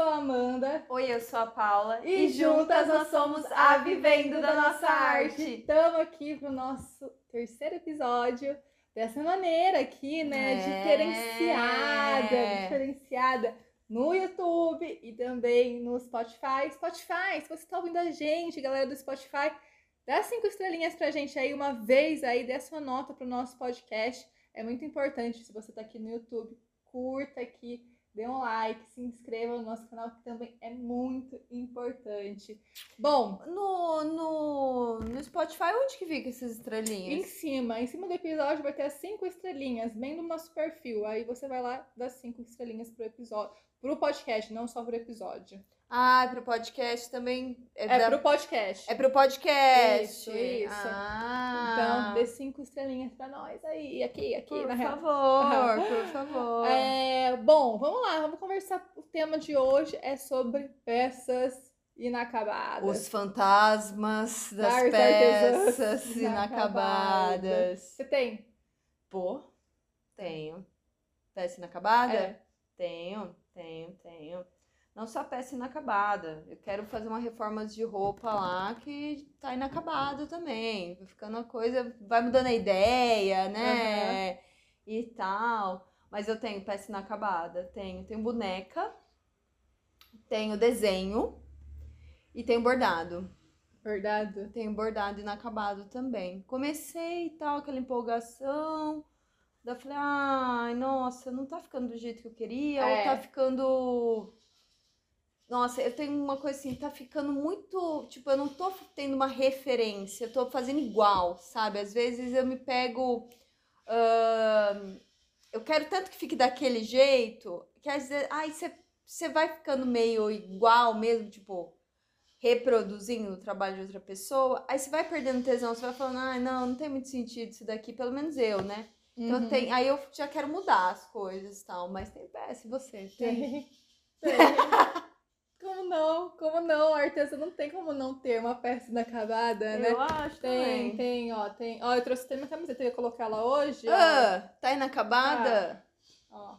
sou a Amanda. Oi, eu sou a Paula. E, juntas nós somos a Vivendo da Nossa Arte. Estamos aqui pro nosso terceiro episódio. Dessa maneira aqui, né? É. Diferenciada. Diferenciada no YouTube e também no Spotify. Spotify, se você tá ouvindo a gente, galera do Spotify, dá cinco estrelinhas pra gente aí uma vez aí, dê sua nota pro nosso podcast. É muito importante se você tá aqui no YouTube, curta aqui, dê um like, se inscreva no nosso canal, que também é muito importante. Bom, No, no, no Spotify, onde que fica essas em estrelinhas? cima, em cima do episódio vai ter as cinco estrelinhas, bem no nosso perfil. Aí você vai lá dar cinco estrelinhas pro episódio, pro podcast, não só pro episódio. Ah, pro podcast também. É, É da- pro podcast. é pro podcast. Isso, isso. Ah, Então, dê cinco estrelinhas pra nós aí, aqui, aqui, por na real. favor, por favor. É, bom, vamos lá, vamos conversar. O tema de hoje é sobre peças inacabadas. Os fantasmas das peças inacabadas. inacabadas. Você tem? Pô, tenho. Peça inacabada? É. Tenho, tenho, tenho. Não só peça inacabada. Eu quero fazer uma reforma de roupa lá que tá inacabado também. Vai ficando uma coisa, vai mudando a ideia, né? E tal. Mas eu tenho peça inacabada. Tenho, tenho boneca, tenho desenho e tenho bordado. Verdade? Tenho bordado inacabado também. Comecei e tal, aquela empolgação. Daí eu falei, ai, nossa, não tá ficando do jeito que eu queria, É. ou tá ficando. Nossa, eu tenho uma coisa assim, tá ficando muito. Tipo, eu não tô tendo uma referência, eu tô fazendo igual, sabe? Às vezes eu me pego. ahn, eu quero tanto que fique daquele jeito, que às vezes. Ai, você vai ficando meio igual mesmo, tipo reproduzindo o trabalho de outra pessoa, aí você vai perdendo tesão, você vai falando, ah, não, não tem muito sentido isso daqui, pelo menos eu, né? Então Uhum. tem, aí eu já quero mudar as coisas e tal, mas tem peça, e você? Tem? Tem. Tem. não? Como não? A artesã não tem como não ter uma peça inacabada, né? Eu acho Tem, também. tem, ó, tem. Ó, eu trouxe até minha camiseta, eu ia colocar ela hoje. ó. Ah, tá inacabada? Ó,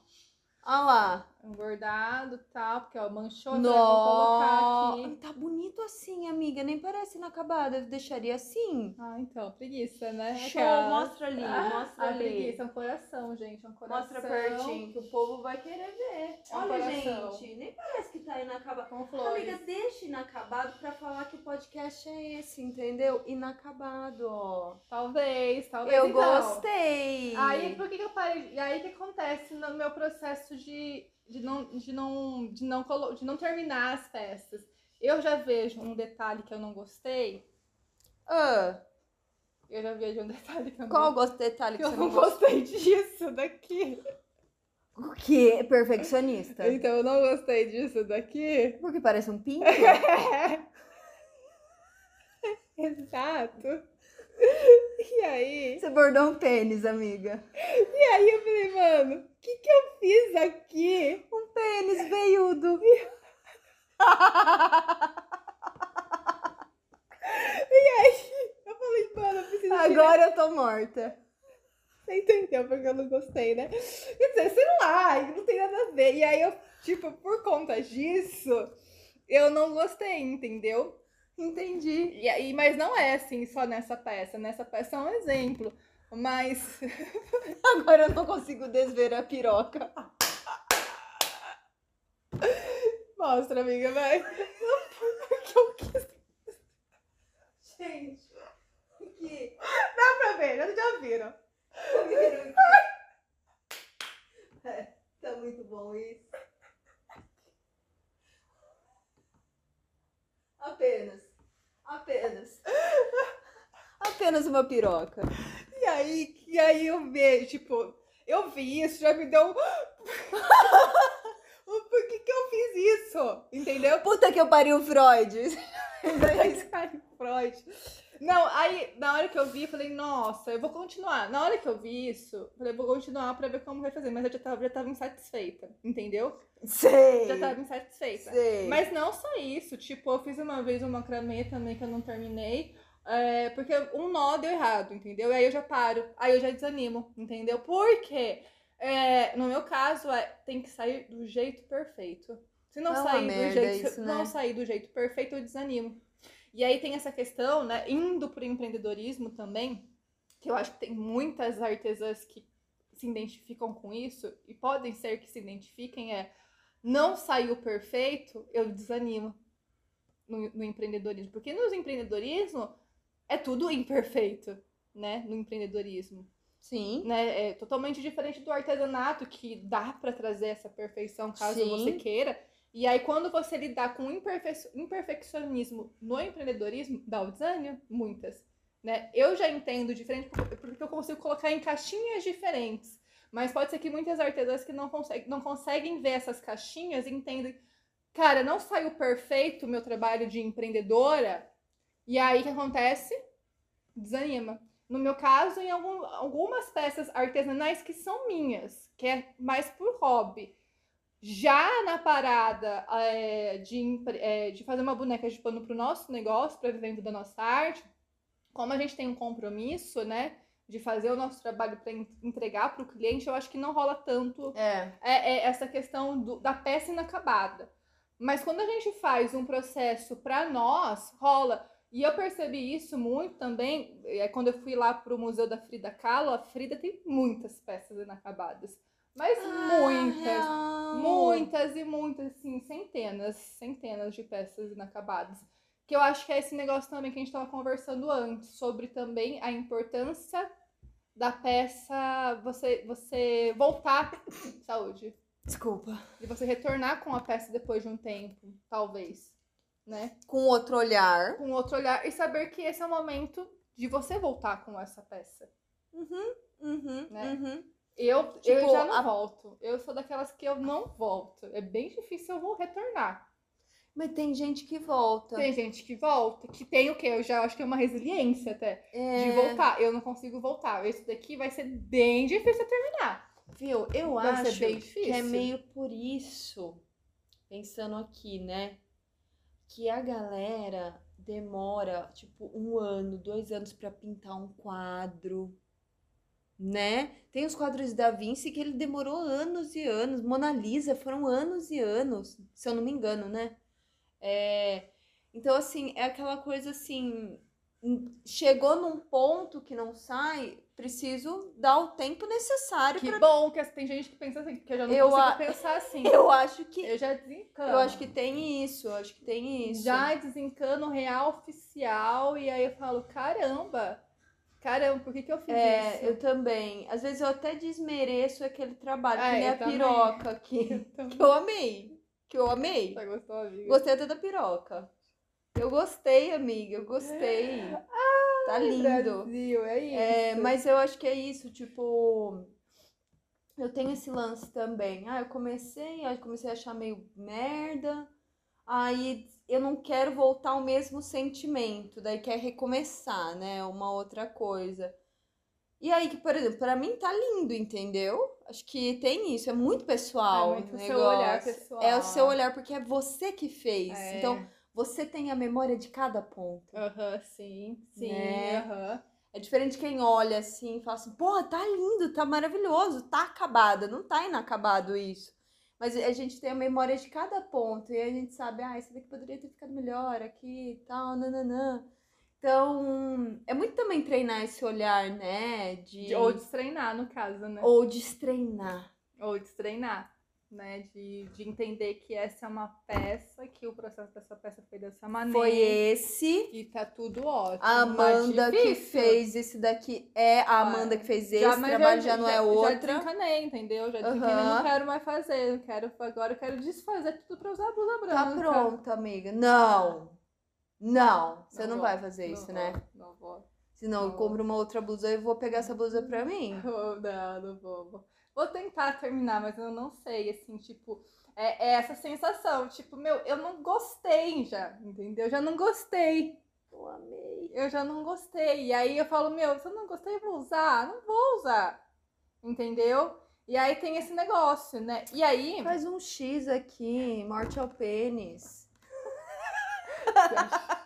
Olha lá. Bordado e tal, porque ó, manchou, vou colocar aqui. tá bonito assim, amiga, nem parece inacabada, eu deixaria assim. Ah, então, preguiça, né? Show, Aquela- mostra ali, mostra a ali. preguiça, é um coração, gente, é um coração. Mostra pertinho, que o povo vai querer ver. É um Olha, coração. gente, nem parece que tá inacabado. Com flores. Amiga, deixa inacabado pra falar que o podcast é esse, entendeu? Inacabado, ó. Talvez, talvez. Eu então. gostei. Aí, por que, que eu parei? E aí, o que acontece no meu processo de, de, não, de, não, de, não colo... de não terminar as peças? Eu já vejo um detalhe que eu não gostei. Ah, Eu já vejo um detalhe que eu qual não o gosto detalhe que que eu não gostei disso daqui. O quê? Perfeccionista? Então, eu não gostei disso daqui. Porque parece um pinto? Exato. E aí? Você bordou um pênis, amiga. E aí eu falei, mano, o que, que eu fiz aqui? Um pênis veiudo. Eu falei, mano, eu preciso Agora eu tô morta. Você entendeu porque eu não gostei, né? Quer dizer, sei lá, não tem nada a ver. E aí eu, tipo, por conta disso, eu não gostei, entendeu? Entendi. E aí, mas não é assim só nessa peça. Nessa peça é um exemplo. Mas. Agora eu não consigo desver a piroca. Mostra, amiga, vai. Porque eu quis. Gente, que Dá pra ver, já, já viram. É, tá muito bom isso. Apenas. Apenas. Apenas uma piroca. E aí, e aí eu vejo, tipo, eu vi isso, já me deu um. Por que, que eu fiz isso? Entendeu? Puta que eu pariu, Freud. Ai, Freud. Não, aí, na hora que eu vi, eu falei, nossa, eu vou continuar. Na hora que eu vi isso, eu falei, vou continuar pra ver como vai fazer. Mas eu já tava, já tava insatisfeita, entendeu? Sei. Já tava insatisfeita. Sei. Mas não só isso, tipo, eu fiz uma vez um macramê também que eu não terminei. é, porque um nó deu errado, entendeu? E aí eu já paro, aí eu já desanimo, entendeu? Porque é, no meu caso é, tem que sair do jeito perfeito. Se não, É uma sair do jeito, isso, se né? não sair do jeito perfeito, eu desanimo. E aí tem essa questão, né, indo pro empreendedorismo também, que eu acho que tem muitas artesãs que se identificam com isso e podem ser que se identifiquem é não saiu perfeito, eu desanimo no, no empreendedorismo, porque no empreendedorismo é tudo imperfeito, né, no empreendedorismo Sim. né? É totalmente diferente do artesanato, que dá pra trazer essa perfeição caso Sim. você queira. E aí, quando você lidar com imperfe- imperfeccionismo no empreendedorismo, dá o desânimo, muitas. Né? Eu já entendo diferente porque eu consigo colocar em caixinhas diferentes. Mas pode ser que muitas artesãs que não, conseguem não conseguem ver essas caixinhas entendem, cara, não saiu perfeito o meu trabalho de empreendedora. E aí o que acontece? Desanima. No meu caso, em algum- algumas peças artesanais que são minhas, que é mais por hobby. Já na parada é, de, é, de fazer uma boneca de pano para o nosso negócio, para vivendo da nossa arte, como a gente tem um compromisso, né, de fazer o nosso trabalho para entregar para o cliente, eu acho que não rola tanto É. é, é essa questão do- da peça inacabada. Mas quando a gente faz um processo para nós, rola. E eu percebi isso muito também é, quando eu fui lá pro Museu da Frida Kahlo. A Frida tem muitas peças inacabadas. Mas muitas. Ah, real. Muitas e muitas, assim, centenas, centenas de peças inacabadas. Que eu acho que é esse negócio também que a gente estava conversando antes, sobre também a importância da peça você, você voltar. Saúde. Desculpa. E você retornar com a peça depois de um tempo, talvez. Né? Com outro olhar. Com outro olhar e saber que esse é o momento de você voltar com essa peça. Uhum, uhum, Né? uhum. Eu, Tipo, eu já não a- volto. Eu sou daquelas que eu não volto. É bem difícil eu vou retornar. Mas tem gente que volta. Tem gente que volta, que tem o quê? Eu já acho que é uma resiliência até. É, De voltar. Eu não consigo voltar. Esse daqui vai ser bem difícil terminar. Viu? Eu Vai acho que é meio por isso, pensando aqui, né? Que a galera demora, tipo, um ano, dois anos pra pintar um quadro, né? Tem os quadros da Vinci que ele demorou anos e anos. Mona Lisa foram anos e anos, se eu não me engano, né? É, Então, assim, é aquela coisa assim. Chegou num ponto que não sai, preciso dar o tempo necessário Que pra bom que tem gente que pensa assim, porque eu já não Eu consigo a- pensar assim. Eu acho que. Eu já desencano. Eu acho que tem isso, eu acho que tem isso. Já desencano real oficial e aí eu falo, caramba, caramba, por que, que eu fiz É, isso? eu também. Às vezes eu até desmereço aquele trabalho, que É, nem eu a também. piroca que, que eu amei. Que eu amei. Tá gostou, amiga? Gostei até da piroca. Eu gostei, amiga, eu gostei. tá lindo. Brasil, é isso. É, mas eu acho que é isso, tipo. Eu tenho esse lance também. Ah, eu comecei, aí comecei a achar meio merda. Aí eu não quero voltar ao mesmo sentimento, daí quer recomeçar, né? Uma outra coisa. E aí, que, por exemplo, pra mim tá lindo, entendeu? Acho que tem isso, é muito pessoal. É muito o seu olhar pessoal. É o seu olhar, porque é você que fez. É. Então, você tem a memória de cada ponto. Aham, sim, sim, Né? aham. É diferente quem olha assim e fala assim, pô, tá lindo, tá maravilhoso, tá acabada, não tá inacabado isso. Mas a gente tem a memória de cada ponto e a gente sabe, ah, esse daqui poderia ter ficado melhor aqui e tal, nananã. Então, é muito também treinar esse olhar, né? De... De- Ou destreinar, no caso, né? Ou destreinar. Ou destreinar, né? De, de entender que essa é uma peça, que o processo dessa peça foi dessa maneira. Foi esse. E tá tudo ótimo. A Amanda mas que fez esse daqui é a Amanda que fez esse, mas trabalho já, não é Já outra. desencanei, entendeu? Já desencanei, não quero mais fazer. Eu quero, agora eu quero desfazer tudo pra usar a blusa branca. Tá pronta, amiga. Não. Não, você não, vou, vai fazer não isso, vou, né? Não vou. Senão eu Não. compro uma outra blusa e vou pegar essa blusa pra mim. Não, não, não vou. Vou. Tentar terminar, mas eu não sei, assim, tipo, é, é essa sensação, tipo, meu, eu não gostei já, entendeu? Eu já não gostei. Eu amei. Eu já não gostei. E aí eu falo, meu, se eu não gostei, eu vou usar. Não vou usar. Entendeu? E aí tem esse negócio, né? E aí. Faz um X aqui, morte ao pênis.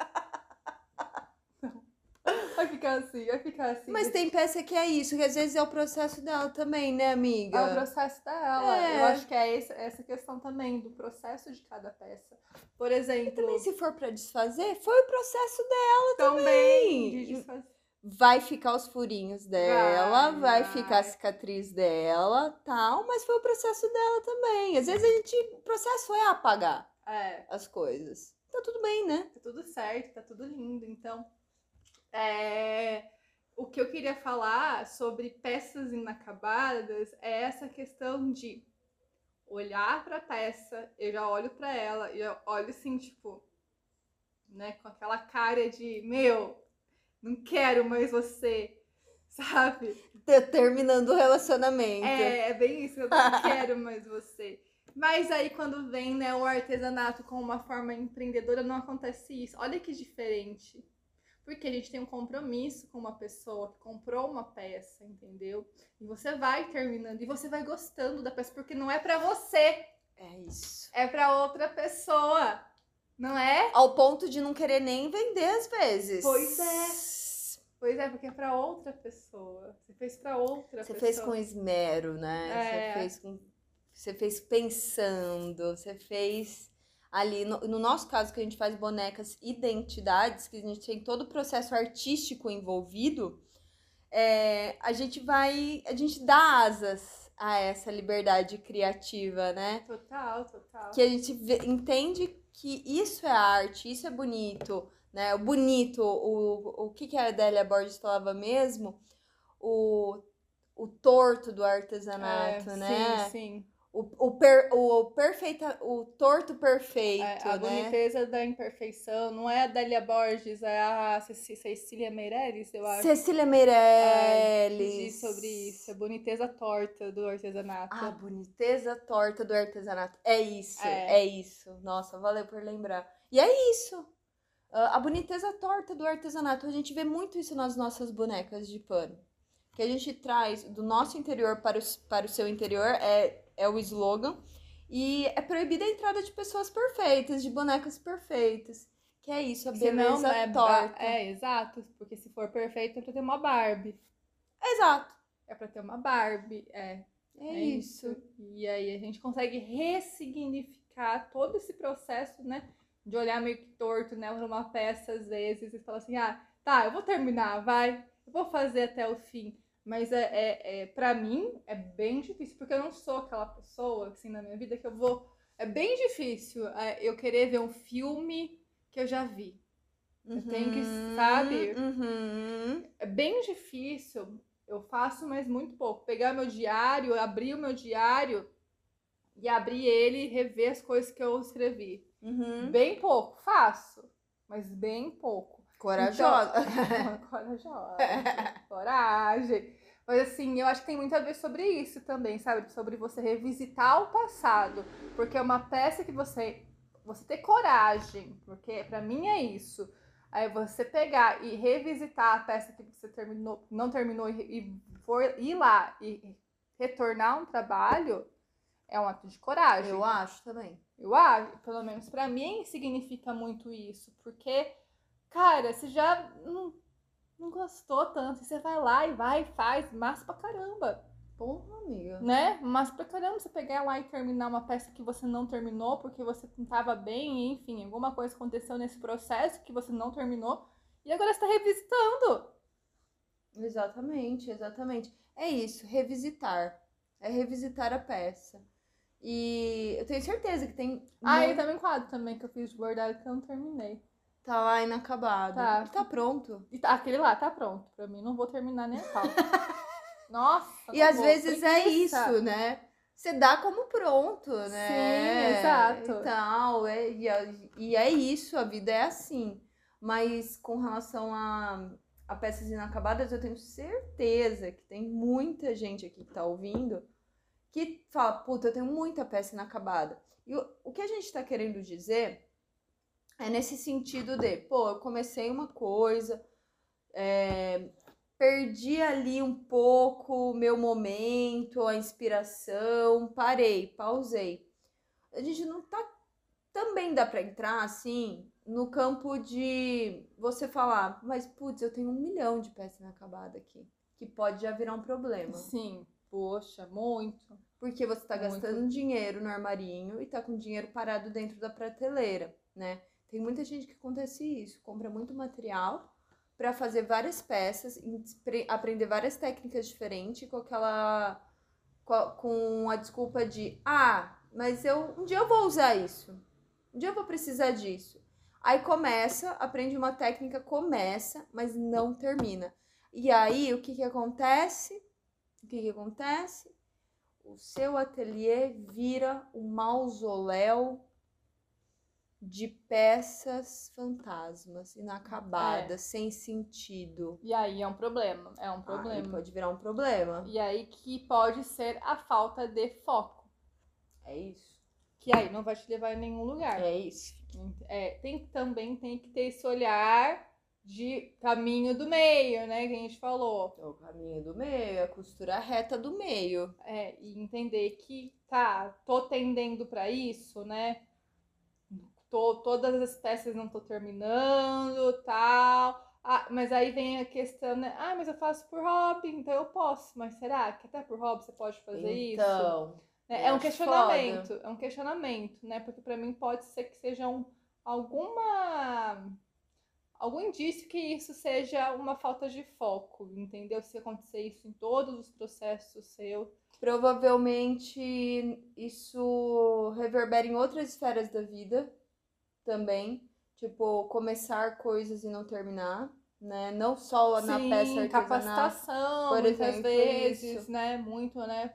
Vai ficar assim, vai ficar assim. Mas tem peça que é isso, que às vezes é o processo dela também, né, amiga? É o processo dela. É. Eu acho que é essa, essa questão também, do processo de cada peça. Por exemplo. E também, se for pra desfazer, foi o processo dela também. também. de desfazer. Vai ficar os furinhos dela, vai, Vai, ficar a vai. cicatriz dela, tal, mas foi o processo dela também. Às vezes a gente, o processo é apagar É. as coisas. Tá tudo bem, né? tá tudo certo, tá tudo lindo. Então, é, o que eu queria falar sobre peças inacabadas é essa questão de olhar pra peça, eu já olho pra ela e eu olho assim, tipo, né, com aquela cara de, meu, não quero mais você, sabe? Ter- Terminando o relacionamento. É, é bem isso, eu não quero mais você. Mas aí quando vem, né, o artesanato com uma forma empreendedora, não acontece isso. Olha que diferente. Porque a gente tem um compromisso com uma pessoa que comprou uma peça, entendeu? E você vai terminando e você vai gostando da peça porque não é pra você, É isso. é pra outra pessoa. Não é? Ao ponto de não querer nem vender às vezes. Pois é. Pois é, porque é pra outra pessoa. Você fez pra outra Você pessoa. fez com esmero, né? É. Você fez com. Você fez pensando, você fez ali. No, no nosso caso, que a gente faz bonecas identidades, que a gente tem todo o processo artístico envolvido, é, a gente vai. A gente dá asas a essa liberdade criativa, né? Total, total. que a gente vê- entende que isso é arte, isso é bonito, né? O bonito, o, o que, que a Adélia Borges falava mesmo? O, o torto do artesanato, É, né? Sim, sim. O, o, per, o, perfeita, o torto perfeito, É, a né? boniteza da imperfeição não é a Dália Borges, é a Cecília Meirelles, eu acho. Cecília que Meirelles. diz sobre isso, a boniteza torta do artesanato. A boniteza torta do artesanato. É isso, É. é. isso. Nossa, valeu por lembrar. E é isso. Ah, A boniteza torta do artesanato. A gente vê muito isso nas nossas bonecas de pano. Que a gente traz do nosso interior para o, para o seu interior, é, é o slogan. E é proibida a entrada de pessoas perfeitas, de bonecas perfeitas. Que é isso, a beleza Senão, é, torta. é, exato, porque se for perfeito é pra ter uma Barbie. Exato. É pra ter uma Barbie, é. É, É isso. E aí a gente consegue ressignificar todo esse processo, né? De olhar meio que torto, né? Uma peça às vezes e falar assim, ah, tá, eu vou terminar, vai. Eu vou fazer até o fim. Mas é, é, é para mim é bem difícil, porque eu não sou aquela pessoa, assim, na minha vida que eu vou. É bem difícil é, eu querer ver um filme que eu já vi. Eu tenho que, Uhum, sabe? Uhum. É bem difícil. Eu faço, mas muito pouco. Pegar meu diário, abrir o meu diário e abrir ele e rever as coisas que eu escrevi. Uhum. Bem pouco, faço, mas bem pouco. Corajosa. Então, corajosa. Coragem. Mas assim, eu acho que tem muito a ver sobre isso também, sabe? Sobre você revisitar o passado. Porque é uma peça que você. Você ter coragem, porque pra mim é isso. Aí você pegar e revisitar a peça que você terminou, não terminou e, for ir lá e retornar um trabalho é um ato de coragem. Eu acho também. Eu acho, pelo menos pra mim, significa muito isso. Porque, cara, você já não, não gostou tanto. Você vai lá e vai e faz, massa pra caramba. Porra, amiga. Né? Massa pra caramba você pegar lá e terminar uma peça que você não terminou porque você não tava bem, enfim, alguma coisa aconteceu nesse processo que você não terminou. E agora você tá revisitando. Exatamente, exatamente. É isso, revisitar. É revisitar a peça. E eu tenho certeza que tem. Ah, e muito- também quadro também que eu fiz de bordado que eu não terminei. Tá lá inacabado. Tá. Tá pronto. E tá- aquele lá tá pronto. Pra mim, não vou terminar nem a pau. Nossa! E não às vezes é preguiça. isso, né? Você dá como pronto, né? Sim, exato. E tal, é, e, é- e é isso, a vida é assim. Mas com relação a, a peças inacabadas, eu tenho certeza que tem muita gente aqui que tá ouvindo que fala, puta, eu tenho muita peça inacabada. E o, o que a gente tá querendo dizer é nesse sentido de, pô, eu comecei uma coisa, é, perdi ali um pouco o meu momento, a inspiração, parei, pausei. A gente não tá. Também dá pra entrar assim no campo de você falar, mas putz, eu tenho um milhão de peças inacabadas aqui, que pode já virar um problema. Sim, poxa, muito. Porque você tá Muito. gastando dinheiro no armarinho e tá com dinheiro parado dentro da prateleira, né? Tem muita gente que acontece isso, compra muito material pra fazer várias peças, aprender várias técnicas diferentes com aquela com a desculpa de ah, mas eu um dia eu vou usar isso. Um dia eu vou precisar disso. Aí começa, aprende uma técnica, começa, mas não termina. E aí o que que acontece? O que que acontece? o seu ateliê vira um mausoléu de peças fantasmas, inacabadas, sem sentido. E aí é um problema, é um Aí problema. pode virar um problema. E aí que pode ser a falta de foco, É isso. que aí não vai te levar em nenhum lugar. É isso. É, tem também tem que ter esse olhar de caminho do meio, né, que a gente falou. É o caminho do meio, a costura reta do meio. É, e entender que, tá, tô tendendo pra isso, né? Tô, todas as peças não tô terminando, tal. Ah, mas aí vem a questão, né? Ah, mas eu faço por hobby, então eu posso. Mas será que até por hobby você pode fazer isso? então, Né, É um questionamento, é um questionamento, né? Porque pra mim pode ser que seja um, alguma algum indício que isso seja uma falta de foco, entendeu? Se acontecer isso em todos os processos seus, provavelmente isso reverbera em outras esferas da vida também. Tipo, começar coisas e não terminar, né? Não só na Sim, peça artesanal. capacitação, por muitas exemplo, vezes, isso. né? Muito, né?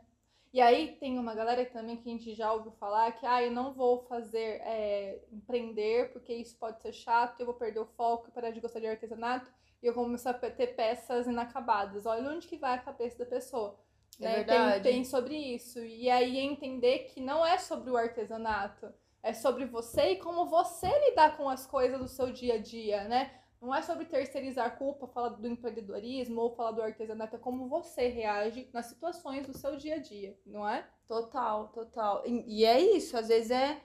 E aí tem uma galera também que a gente já ouviu falar que, ah, eu não vou fazer, é, empreender, porque isso pode ser chato, eu vou perder o foco e parar de gostar de artesanato, e eu vou começar a ter peças inacabadas. Olha onde que vai a cabeça da pessoa. É né? Tem, tem sobre isso. E aí entender que não é sobre o artesanato, é sobre você e como você lidar com as coisas do seu dia a dia, né? Não é sobre terceirizar culpa, falar do empreendedorismo ou falar do artesanato, é como você reage nas situações do seu dia a dia, não é? Total, total. E, e é isso, às vezes é.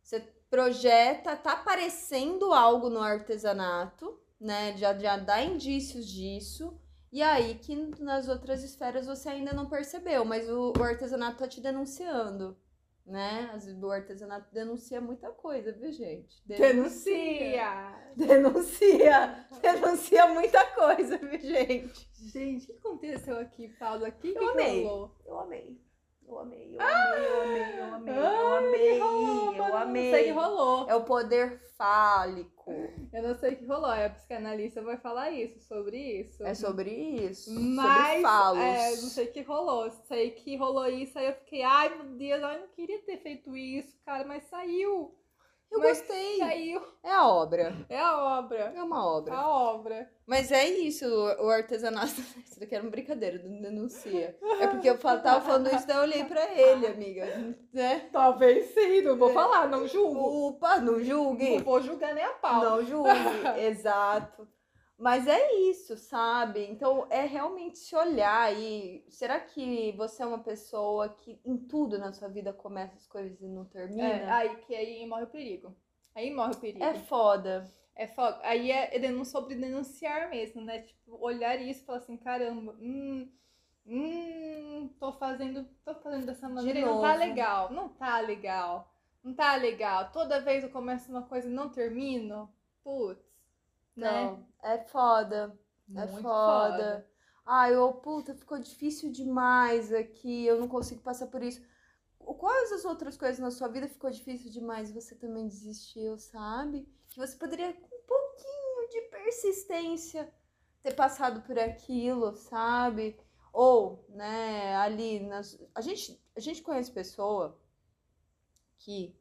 Você projeta, tá aparecendo algo no artesanato, né? Já, já dá indícios disso. E aí que nas outras esferas você ainda não percebeu, mas o, o artesanato tá te denunciando, né? Às vezes o artesanato denuncia muita coisa, viu, gente? Denuncia! Denuncia muita coisa, viu, gente? Gente, o que aconteceu aqui, Paula? O que, Eu que amei. rolou? Eu amei. Eu amei, eu amei, eu amei, eu amei, eu amei, rolou, eu amei. Não sei o que rolou. É o poder fálico. Eu não sei o que rolou. A psicanalista vai falar isso, sobre isso. É sobre isso. Mas, sobre falos. é, não sei o que rolou. Sei que rolou isso, aí eu fiquei, ai meu Deus, eu não queria ter feito isso, cara, mas saiu. Eu mas gostei. Saiu. É a obra. É a obra. É uma obra. A obra. Mas é isso, o artesanato. Isso daqui era uma brincadeira, não denuncia. É porque eu tava falando isso, daí eu olhei pra ele, amiga. Né? Talvez sim, não vou É. falar, não julgo. Opa, não Não julgue. vou julgar nem a pau. Não julgue, exato. Mas é isso, sabe? Então é realmente se olhar e será que você é uma pessoa que em tudo na sua vida começa as coisas e não É, termina? aí que aí morre o perigo. Aí morre o perigo. É foda. É foda. Aí é, é sobre denunciar mesmo, né? Tipo, olhar isso e falar assim, caramba, hum, hum, tô fazendo, tô fazendo dessa maneira e não tá legal. Não tá legal. Não tá legal. Toda vez eu começo uma coisa e não termino. Putz. Né? Então, é foda. É Muito foda. Ai, ô, puta, ficou difícil demais aqui, eu não consigo passar por isso. Quais as outras coisas na sua vida ficou difícil demais e você também desistiu, sabe? Que você poderia, com um pouquinho de persistência, ter passado por aquilo, sabe? Ou, né, ali, nas... a, gente, a gente conhece pessoa que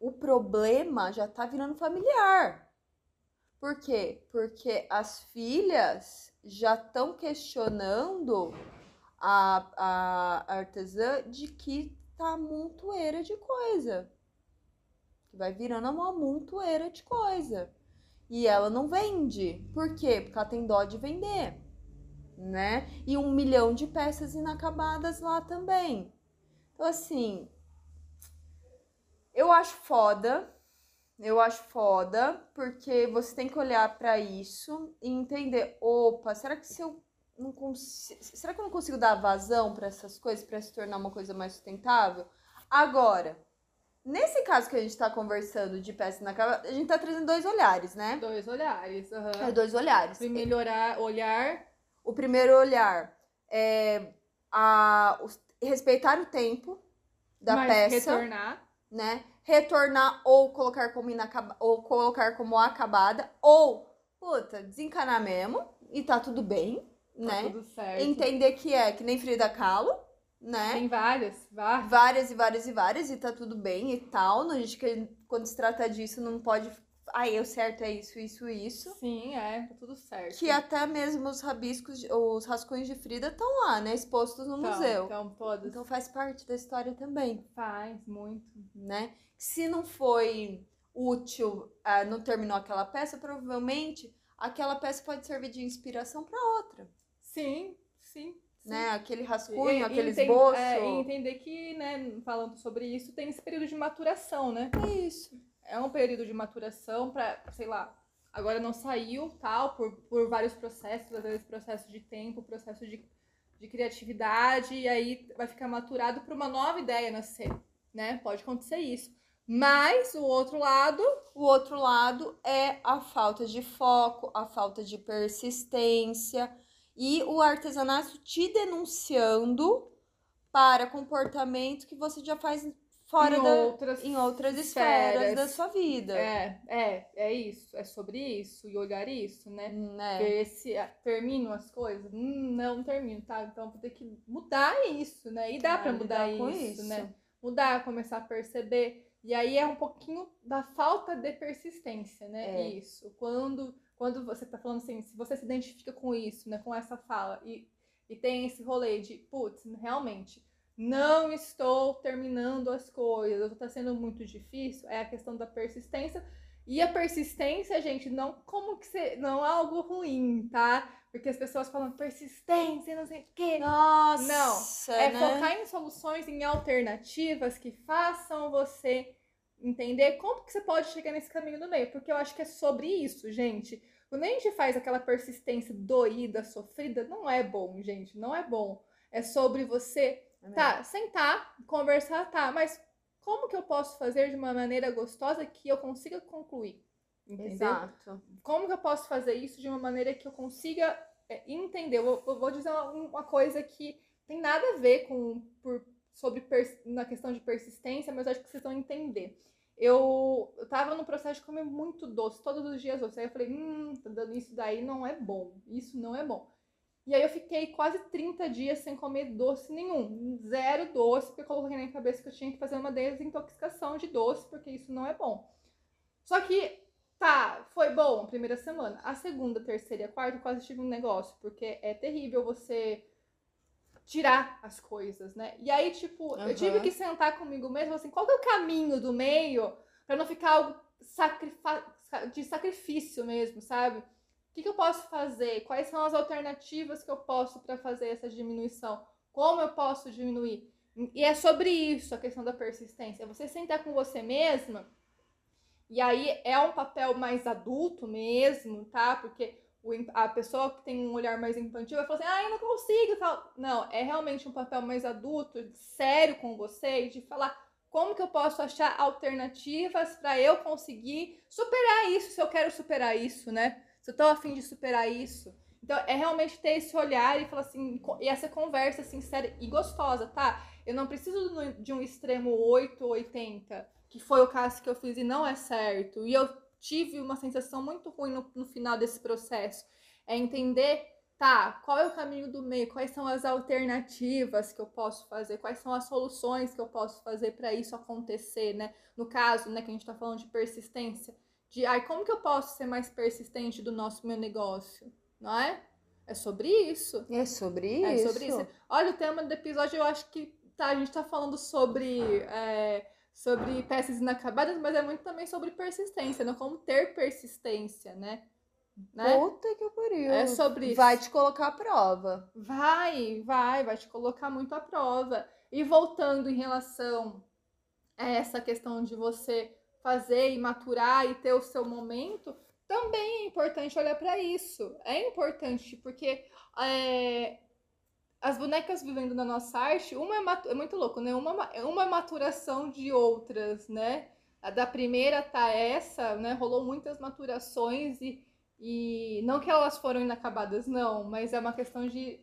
o problema já tá virando familiar. Por quê? Porque as filhas já estão questionando a, a artesã de que tá montoeira de coisa. Que vai virando uma montoeira de coisa. E ela não vende. Por quê? Porque ela tem dó de vender. Né? E um milhão de peças inacabadas lá também. Então, assim, eu acho foda Eu acho foda, porque você tem que olhar pra isso e entender, opa, será que se eu não consigo, será que eu não consigo dar vazão pra essas coisas pra se tornar uma coisa mais sustentável? Agora, nesse caso que a gente tá conversando de peça na cama, a gente tá trazendo dois olhares, né? Dois olhares. aham. É dois olhares. Primeiro olhar, olhar O primeiro olhar é a, os- respeitar o tempo da mas peça, retornar. Né? Retornar ou colocar como inacaba, ou colocar como acabada, ou, puta, desencanar mesmo e tá tudo bem, Tá né? tudo certo. Entender que é que nem Frida Kahlo, né? Tem várias, várias. Várias e várias e várias, e tá tudo bem e tal. Não, a gente, que- quando se trata disso, não pode. Ai, o certo é isso, isso, isso. Sim, é, tá tudo certo. Que até mesmo os rabiscos, os rascunhos de Frida estão lá, né? Expostos no Então, museu. Então, todas. Então faz parte da história também, Faz muito. né? Se não foi útil, ah, não terminou aquela peça, provavelmente aquela peça pode servir de inspiração para outra, Sim, sim. sim. né? Aquele rascunho, E- aquele esboço. é, e entender que, né, falando sobre isso, tem esse período de maturação, né? É isso. É um período de maturação para, sei lá, agora não saiu, tal, por, por vários processos, às vezes processo de tempo, processo de, de criatividade, e aí vai ficar maturado para uma nova ideia nascer, né? Pode acontecer isso. Mas o outro lado, O outro lado é a falta de foco, a falta de persistência e o artesanato te denunciando para comportamento que você já faz fora em da, outras, em outras esferas, esferas. da sua vida. É, é, é isso, é sobre isso, e olhar isso, né? Né? Se termino as coisas. Hum, não termino, tá? Então vou ter que mudar isso, né? E dá Ah, pra mudar isso, isso. né? Mudar, começar a perceber. E aí é um pouquinho da falta de persistência, né? É. Isso. Quando, quando você tá falando assim, se você se identifica com isso, né? Com essa fala, e, e tem esse rolê de, putz, realmente, não estou terminando as coisas, está sendo muito difícil, é a questão da persistência. E a persistência, gente, não como que você. Não é algo ruim, tá? Porque as pessoas falam persistência, não sei o quê. Nossa, É né? focar em soluções, em alternativas que façam você entender como que você pode chegar nesse caminho do meio. Porque eu acho que é sobre isso, gente. Quando a gente faz aquela persistência doída, sofrida, não é bom, gente. Não é bom. É sobre você, É tá, sentar, conversar, tá, mas como que eu posso fazer de uma maneira gostosa que eu consiga concluir? Entendeu? Exato. como que eu posso fazer isso de uma maneira que eu consiga é, entender? Eu vou, eu vou dizer uma, uma coisa que tem nada a ver com por, sobre pers- na questão de persistência, mas acho que vocês vão entender. Eu, eu tava no processo de comer muito doce, todos os dias doce. Aí eu falei, hum, tá dando isso daí não é bom. Isso não é bom. E aí eu fiquei quase 30 dias sem comer doce nenhum. Zero doce, porque eu coloquei na minha cabeça que eu tinha que fazer uma desintoxicação de doce, porque isso não é bom. Só que Tá, foi bom a primeira semana. A segunda, terceira e a quarta eu quase tive um negócio, porque é terrível você tirar as coisas, né? E aí, tipo, eu tive que sentar comigo mesmo, assim, qual que é o caminho do meio pra não ficar algo sacrifa- de sacrifício mesmo, sabe? O que, que eu posso fazer? Quais são as alternativas que eu posso para fazer essa diminuição? Como eu posso diminuir? E é sobre isso a questão da persistência. Você sentar com você mesma e aí é um papel mais adulto mesmo, tá? Porque a pessoa que tem um olhar mais infantil vai falar assim, ah, eu não consigo tal. Não, é realmente um papel mais adulto, sério com você, e de falar como que eu posso achar alternativas para eu conseguir superar isso, se eu quero superar isso, né? Se eu tô afim de superar isso. Então, é realmente ter esse olhar e falar assim, e essa conversa sincera e gostosa, tá? Eu não preciso de um extremo 8 ou 80, que foi o caso que eu fiz e não é certo. E eu tive uma sensação muito ruim no, no final desse processo. É entender, tá, qual é o caminho do meio, quais são as alternativas que eu posso fazer, quais são as soluções que eu posso fazer para isso acontecer, né? No caso, né, que a gente tá falando de persistência, de ai, como que eu posso ser mais persistente do nosso meu negócio, não é? É sobre isso. É sobre É isso. sobre isso. Olha, o tema do episódio eu acho que tá, a gente tá falando sobre, é, sobre peças inacabadas, mas é muito também sobre persistência, né? Como ter persistência, né? né? Puta que pariu. É sobre isso. Vai te colocar à prova. Vai, vai, vai te colocar muito à prova. E voltando em relação a essa questão de você fazer e maturar e ter o seu momento, também é importante olhar para isso. É importante porque é, as bonecas vivendo na nossa arte, uma é, é muito louco, né? Uma, uma é maturação de outras, né? A da primeira tá essa, né? Rolou muitas maturações e, e não que elas foram inacabadas, não, mas é uma questão de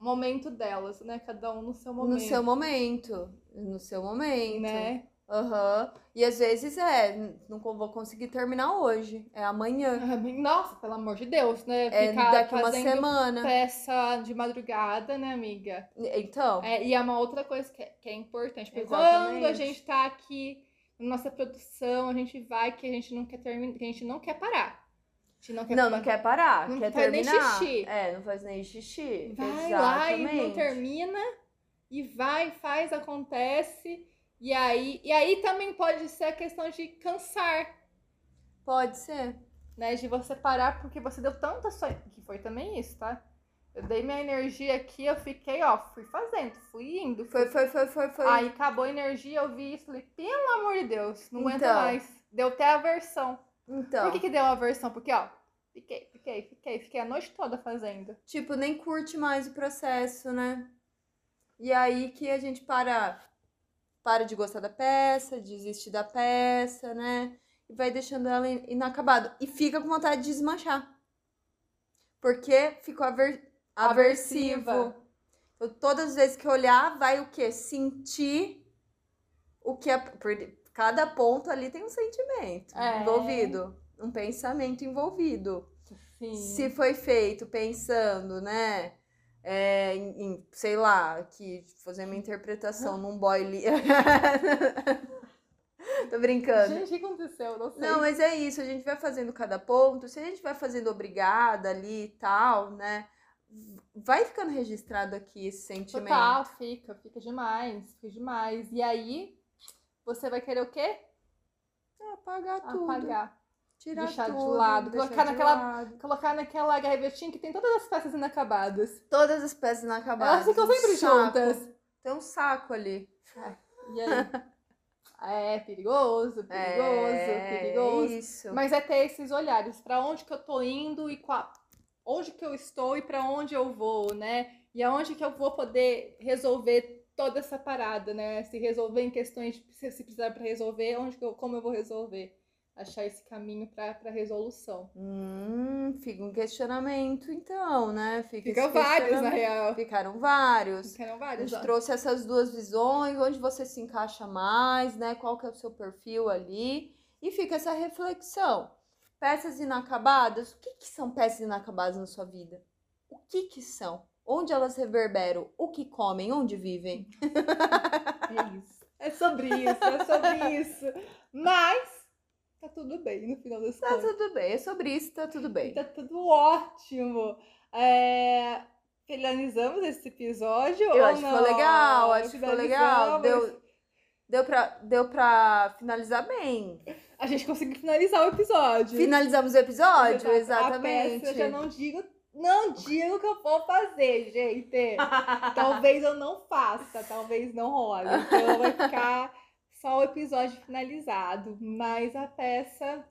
momento delas, né? Cada um no seu momento. No seu momento. No seu momento. Né? Aham. Uhum. E às vezes é, não vou conseguir terminar hoje. É amanhã. Nossa, pelo amor de Deus, né? É Ficar é daqui uma semana. Peça de madrugada, né, amiga? Então. É, e é uma outra coisa que é, que é importante. Porque Exatamente. quando a gente tá aqui na nossa produção, a gente vai que a gente não quer terminar, que a gente não quer parar. A gente não quer, não, não quer parar, não quer faz terminar. Nem xixi. É, não faz nem xixi. Vai Exatamente. lá e não termina. E vai, faz, acontece. E aí, e aí também pode ser a questão de cansar. Pode ser. Né? De você parar porque você deu tanta sua. Que foi também isso, tá? Eu dei minha energia aqui, eu fiquei, ó, fui fazendo, fui indo. Foi, foi, foi, foi, foi. Aí acabou a energia, eu vi isso, falei, pelo amor de Deus, não aguento então, mais. Deu até aversão. Então. Por que, que deu aversão? Porque, ó, fiquei, fiquei, fiquei, fiquei a noite toda fazendo. Tipo, nem curte mais o processo, né? E aí que a gente para para de gostar da peça, desiste da peça, né? E vai deixando ela inacabada. E fica com vontade de desmanchar. Porque ficou aver... aversivo. Então, todas as vezes que olhar, vai o quê? Sentir o que é. Cada ponto ali tem um sentimento é. envolvido, um pensamento envolvido. Sim. Se foi feito pensando, né? É, em, em, sei lá, que fazer uma interpretação num boy li... Tô brincando. Gente, o que aconteceu? Não sei. Não, mas é isso, a gente vai fazendo cada ponto. Se a gente vai fazendo obrigada ali e tal, né? Vai ficando registrado aqui esse sentimento. Total, fica, fica demais, fica demais. E aí, você vai querer o quê? Apagar tudo. Apagar. Tirar deixar tudo, de lado, colocar naquela, lado. colocar naquela gavetinha que tem todas as peças inacabadas. Todas as peças inacabadas. Elas ficam sempre um juntas. Tem um saco ali. E aí? é perigoso, perigoso, é, perigoso. Isso. Mas é ter esses olhares para onde que eu tô indo e qual, onde que eu estou e para onde eu vou, né? E aonde que eu vou poder resolver toda essa parada, né? Se resolver em questões, se precisar para resolver, onde que eu, como eu vou resolver achar esse caminho para resolução. Hum, fica um questionamento, então, né? Fica, Fica vários, na real. Ficaram vários. Ficaram vários. A gente trouxe essas duas visões, onde você se encaixa mais, né? Qual que é o seu perfil ali. E fica essa reflexão. Peças inacabadas, o que, que são peças inacabadas na sua vida? O que que são? Onde elas reverberam? O que comem? Onde vivem? É isso. É sobre isso, é sobre isso. Mas tá tudo bem no final das tá contas. Tá tudo bem, é sobre isso, tá tudo bem. Tá tudo ótimo. É... Finalizamos esse episódio? Eu acho que ficou legal, acho que ficou legal. Deu, deu, pra, deu pra finalizar bem. A gente conseguiu finalizar o episódio. Finalizamos o episódio, exatamente. A peça, eu já não digo não digo que eu vou fazer, gente. talvez eu não faça, talvez não role. Então vai ficar só o episódio finalizado, mas a peça.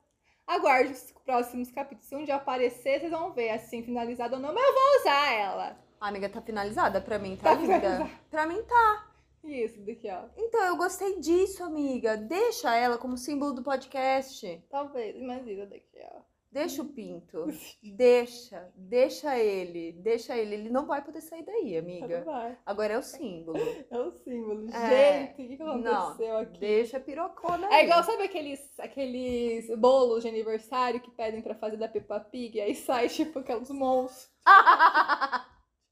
Aguarde os próximos capítulos. Dia aparecer, vocês vão ver assim, finalizada ou não, mas eu vou usar ela. A amiga tá finalizada pra mim, tá, tá amiga? Finalizada. Pra mim tá. Isso, daqui, ó. Então, eu gostei disso, amiga. Deixa ela como símbolo do podcast. Talvez, mas isso daqui, ó. Deixa o pinto. deixa. Deixa ele. Deixa ele. Ele não vai poder sair daí, amiga. vai. Agora é o símbolo. É o símbolo. É. Gente, o que, que aconteceu não, aqui? Deixa a pirocona É igual, sabe aqueles, aqueles bolos de aniversário que pedem pra fazer da Peppa Pig? E aí sai, tipo, aqueles monstros.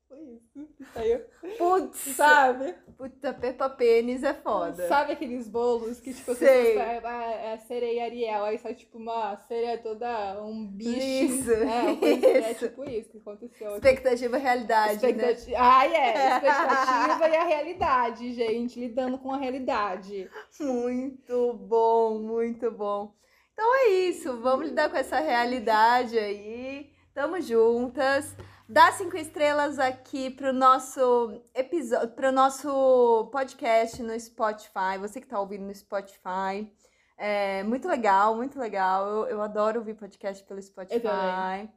Foi isso. Saiu. Putz, sabe? Puta, Peppa Pênis é foda. Sabe aqueles bolos que, tipo, Sei. você é, a sereia Ariel, aí sai, tipo, uma sereia toda, um bicho. Isso, é, isso. é tipo isso que aconteceu. Expectativa e realidade, Expectativa... né? Ah, é. Expectativa e a realidade, gente. Lidando com a realidade. Muito bom, muito bom. Então é isso. Vamos lidar com essa realidade aí. Tamo juntas. Dá cinco estrelas aqui pro nosso episódio, pro nosso podcast no Spotify. Você que tá ouvindo no Spotify. É muito legal, muito legal. Eu, eu adoro ouvir podcast pelo Spotify.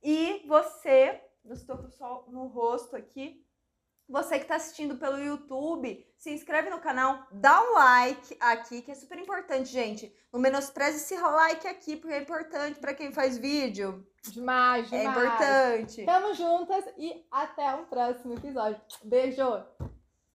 E você, eu estou com o sol no rosto aqui. Você que está assistindo pelo YouTube, se inscreve no canal, dá um like aqui, que é super importante, gente. Não menospreze esse like aqui, porque é importante para quem faz vídeo. Demais, É demais. importante. Tamo juntas e até o próximo episódio. Beijo!